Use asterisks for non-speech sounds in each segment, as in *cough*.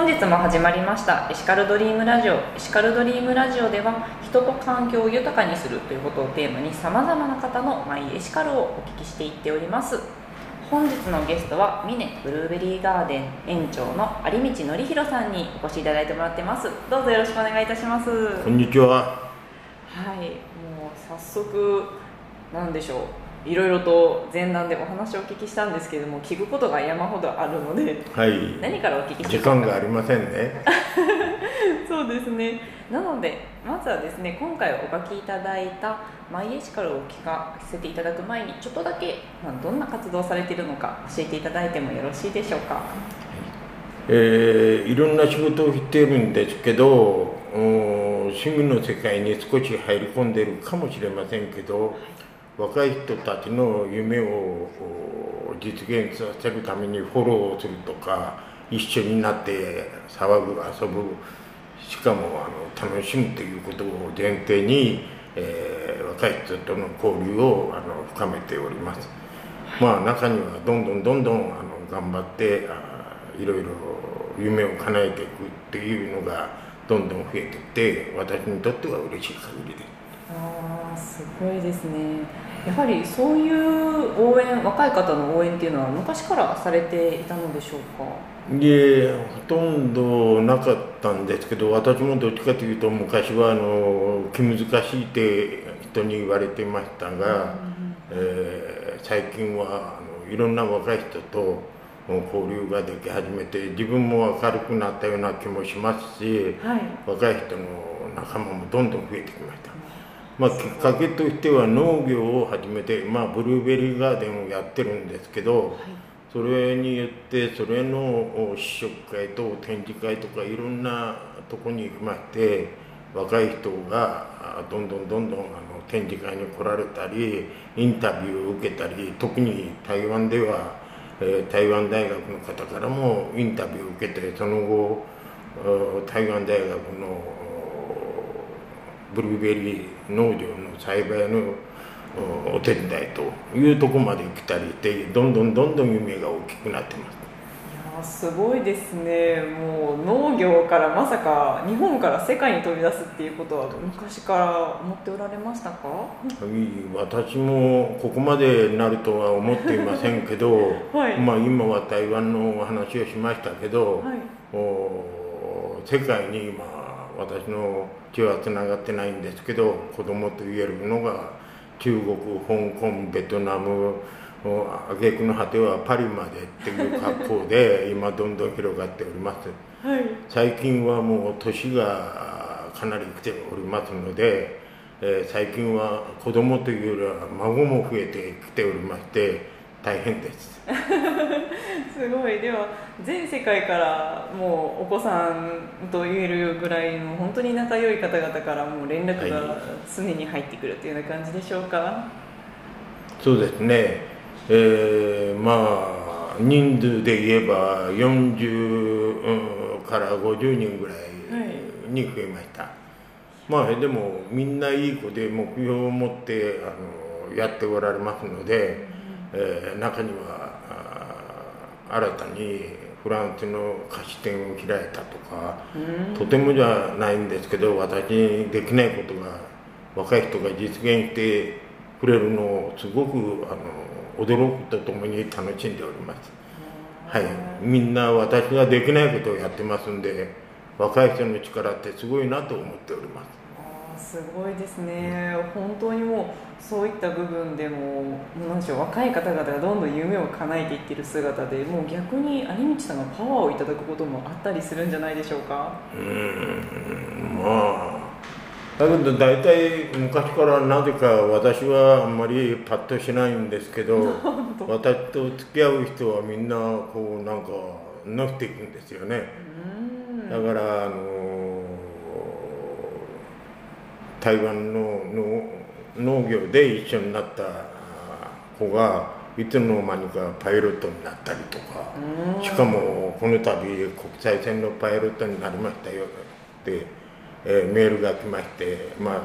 本日も始まりましたエシカルドリームラジオ。エシカルドリームラジオでは人と環境を豊かにするということをテーマにさまざまな方のマイエシカルをお聞きしていっております。本日のゲストはミネブルーベリーガーデン園長の有道則弘さんにお越しいただいてもらってます。どうぞよろしくお願いいたします。こんにちは。はいもう早速なんでしょういろいろと前段でお話をお聞きしたんですけれども聞くことが山ほどあるのではい。何からお聞きし時間がありませんね。*laughs* そうですねなのでまずはですね今回お書きいただいたマイエシカルを聞かせていただく前にちょっとだけ、まあ、どんな活動をされているのか教えていただいてもよろしいでしょうか？えーいろんな仕事をしているんですけど、お趣味の世界に少し入り込んでいるかもしれませんけど、若い人たちの夢をお実現させるためにフォローするとか、一緒になって騒ぐ、遊ぶ、しかもあの楽しむということを前提に、えー若い人との交流をあの深めております。まあ中にはどんどんどんどんあの頑張ってあいろいろ夢を叶えていくっていうのがどんどん増えていって私にとっては嬉しい限りです。あーすごいですねやはりそういう応援若い方の応援っていうのは昔からされていたのでしょうか？でほとんどなかったんですけど私もどっちかというと昔はあの気難しいって人に言われてましたが、えー最近はあのいろんな若い人と交流ができ始めて自分も明るくなったような気もしますしはい。若い人の仲間もどんどん増えてきました。まあ、きっかけとしては農業を始めて、まあ、ブルーベリーガーデンをやってるんですけど、それによってそれのお試食会と展示会とかいろんなとこに行きまして若い人があどんどんどんどんあの展示会に来られたりインタビューを受けたり特に台湾では、えー台湾大学の方からもインタビューを受けてその後お台湾大学のおブルーベリー農場の栽培のおお手伝いというところまで来たりしてどんどんどんどん夢が大きくなってます。いやーすごいですね。もう農業からまさか日本から世界に飛び出すっていうことは昔から思っておられましたか？はい私もここまでなるとは思っていませんけど、*laughs* はい。まあ、今は台湾のお話をしましたけど、はい。お世界に今私の血はつながってないんですけど子供と言えるのが中国香港ベトナムお挙句の果てはパリまでっていう格好で *laughs* 今どんどん広がっております。はい。最近はもう年がかなり来ておりますので、えー最近は子供というよりは孫も増えてきておりまして大変です。*laughs* すごい。では全世界からもうお子さんと言えるぐらいの本当に仲良い方々からもう連絡がはい常に入ってくるっていうような感じでしょうか、そうですね、えーまあ人数で言えば40うんから50人ぐらいに増えました、まあでもみんないい子で目標を持ってあのやっておられますので、えー中には新たにフランスの菓子店を開いたとか、うんとてもじゃないんですけど私にできないことが若い人が実現してくれるのをすごくあの驚くとともに楽しんでおります。はい、みんな私ができないことをやってますんで若い人の力ってすごいなと思っております。すごいですね。本当にもうそういった部分でもなんでしょう若い方々がどんどん夢を叶えていってる姿でもう逆に有道さんがパワーをいただくこともあったりするんじゃないでしょうか？うーん。まあだけど大体昔からなぜか私はあんまりパッとしないんですけど *laughs* 私と付き合う人はみんなこうなんか伸びていくんですよね。うん。だからあの台湾のの農業で一緒になった子がいつの間にかパイロットになったりとかうん。しかもこの度国際線のパイロットになりましたよ。ってえーメールが来まして、まあ、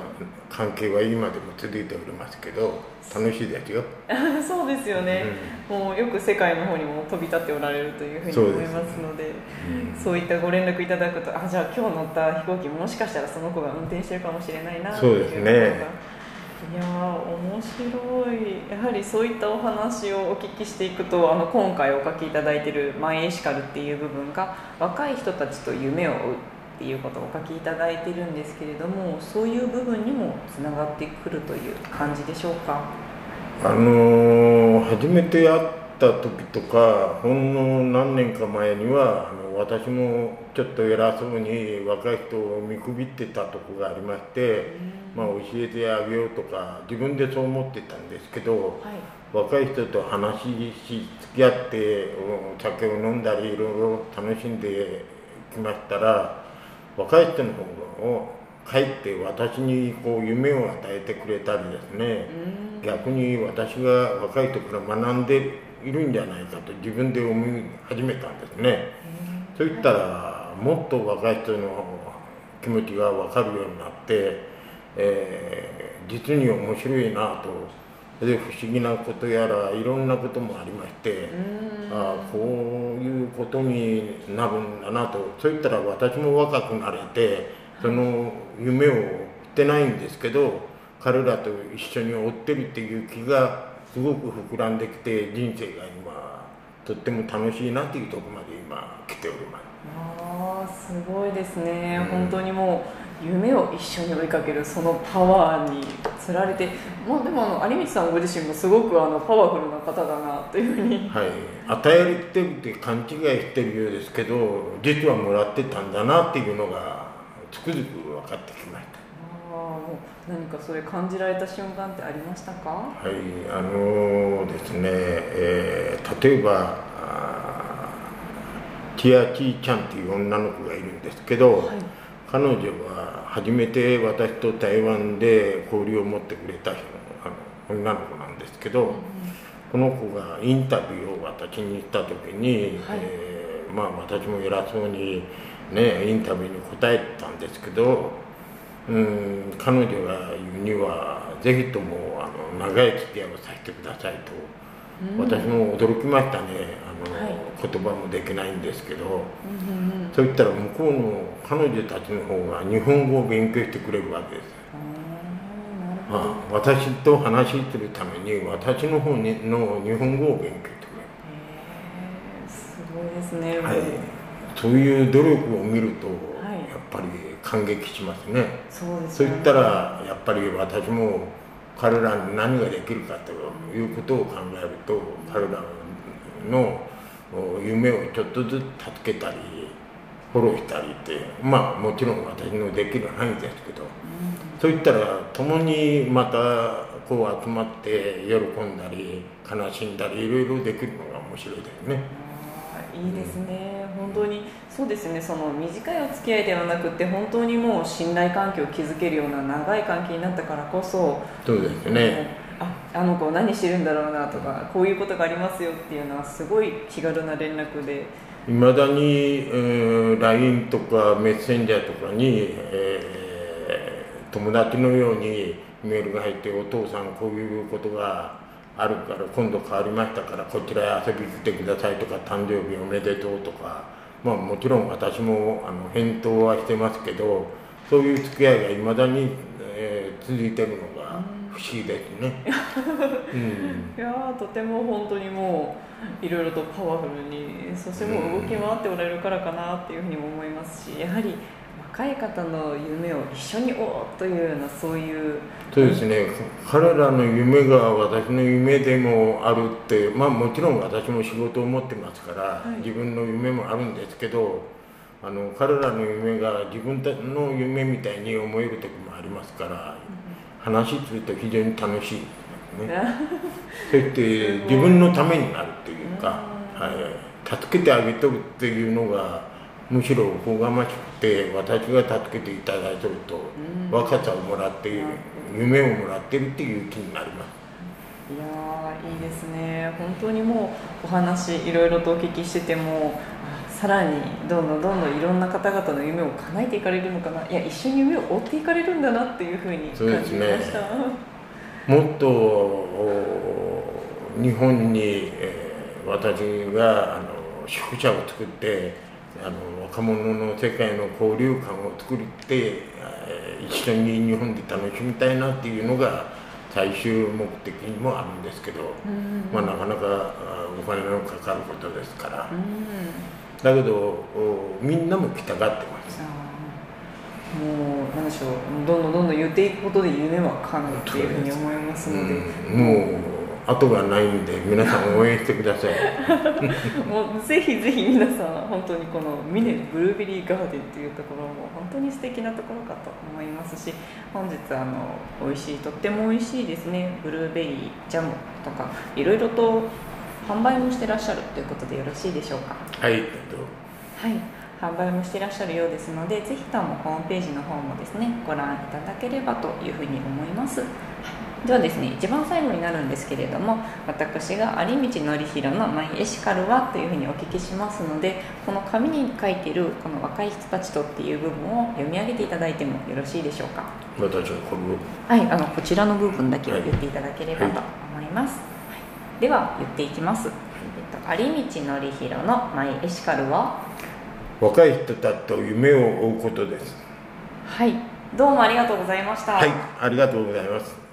関係は今でも続いておりますけど楽しいですよ。*laughs* そうですよね、もうよく世界の方にも飛び立っておられるというふうに思いますのでうん。そういったご連絡いただくとあじゃあ今日乗った飛行機もしかしたらその子が運転してるかもしれないなそうですね。いやー面白い。やはりそういったお話をお聞きしていくとあの今回お書きいただいている「マイエシカル」っていう部分が若い人たちと夢を追うっていうことをお書きいただいているんですけれどもそういう部分にもつながってくるという感じでしょうか？あのー初めて会った時とかほんの何年か前にはあの私もちょっと偉そうに若い人を見くびってたとこがありまして、まあ、教えてあげようとか自分でそう思ってたんですけどはい。若い人と話し付き合ってお酒を飲んだりいろいろ楽しんできましたら若い人の方を帰って私にこう夢を与えてくれたりですね、逆に私が若い時から学んでいるんじゃないかと自分で思い始めたんですね。そういったらもっと若い人の気持ちが分かるようになって、えー実に面白いなとで不思議なことやらいろんなこともありまして、ああこういうことになるんだなとそういったら私も若くなれてその夢を追ってないんですけど彼らと一緒に追ってるっていう気がすごく膨らんできて人生が今とっても楽しいなっていうところまで今来ております。ああすごいですね、本当にもう夢を一緒に追いかけるそのパワーにつられて、まあ、でもあの有道さんご自身もすごくあのパワフルな方だなというふうに。はい、与えられてるって勘違いしてるようですけど実はもらってたんだなっていうのがつくづく分かってきました。ああもう何かそれ感じられた瞬間ってありましたか？はい、あのですね、えー例えばティア・チーちゃんっていう女の子がいるんですけど、はい彼女は初めて私と台湾で交流を持ってくれた人あの女の子なんですけど、この子がインタビューを私にした時に、はい。えーまあ、私も偉そうに、ね、インタビューに答えたんですけど、うん、彼女が言うにはぜひともあの長い付き合いをさせてくださいと、私も驚きましたね。あの、はい言葉もできないんですけど。うんうんうん。そう言ったら向こうの彼女たちの方が日本語を勉強してくれるわけです。ああ私と話してるために私の方にの日本語を勉強してくへーすごいですね、れる、はい、そういう努力を見ると、はい。やっぱり感激しますね。そうですよね。そういったらやっぱり私も彼らに何ができるかということを考えると彼らのお夢をちょっとずつ助けたりフォローしたりってまあもちろん私のできる範囲ですけど、そういったら共にまたこう集まって喜んだり悲しんだりいろいろできるのが面白いですね。いいですね、本当に。そうですね。その短いお付き合いではなくて本当にもう信頼関係を築けるような長い関係になったからこそそうですね。ああの子何してるんだろうなとかこういうことがありますよっていうのはすごい気軽な連絡で。いまだに、えー LINE とかメッセンジャーとかに、えー友達のようにメールが入って「お父さんこういうことがあるから今度変わりましたからこちらへ遊びに来てください」とか「誕生日おめでとう」とか、まあ、もちろん私もあの返答はしてますけどそういう付き合いがいまだに、えー続いてるの不思議ですね。*laughs* うん。いやーとても本当にもういろいろとパワフルにそしてもう動き回っておられるからかなっていうふうにも思いますしやはり若い方の夢を一緒に追おうというようなそういうそうですね、彼らの夢が私の夢でもあるって、まあ、もちろん私も仕事を持ってますから、い。自分の夢もあるんですけどあの彼らの夢が自分たちの夢みたいに思える時もありますから、話すると非常に楽しいですね。*laughs* そうやって自分のためになるっていうか、はい、助けてあげとるっていうのがむしろおこがましくて私が助けていただいてると、若さをもらって夢をもらってるっていう気になります。いやーいいですね。本当にもうお話いろいろとお聞きしててもあさらにどんどんどんどんいろんな方々の夢を叶えていかれるのかな。いや一緒に夢を追っていかれるんだなっていうふうに感じました、ね、もっと日本に、えー、私があの宿舎を作ってあの若者の世界の交流館を作って、えー、一緒に日本で楽しみたいなっていうのが最終目的にもあるんですけど、まあ、なかなかお金のかかることですから、だけどみんなも来たがってます。もうなんでしょうどんどんどんどん言っていくことで夢は叶うっていうふうに思いますので、うん、もう後がないんで皆さん応援してください。もうぜひぜひ皆さん本当にこのミネブルーベリーガーデンっていうところも本当に素敵なところかと思いますし本日あの美味しいとっても美味しいですね。ブルーベリージャムとかいろいろと販売もしてらっしゃるということでよろしいでしょうか？はいはい。販売もしてらっしゃるようですのでぜひともホームページの方もですねご覧いただければというふうに思います、ではですね一番最後になるんですけれども私が有道典弘の「マイエシカルは?」というふうにお聞きしますのでこの紙に書いてるこの「若い人たちと」っていう部分を読み上げていただいてもよろしいでしょうか？はい。あのこちらの部分だけを言っていただければと思います、はい、では言っていきます、えっと、有道典弘の「マイエシカルは?」若い人たちと夢を追うことです。はい。どうもありがとうございました。はい。ありがとうございます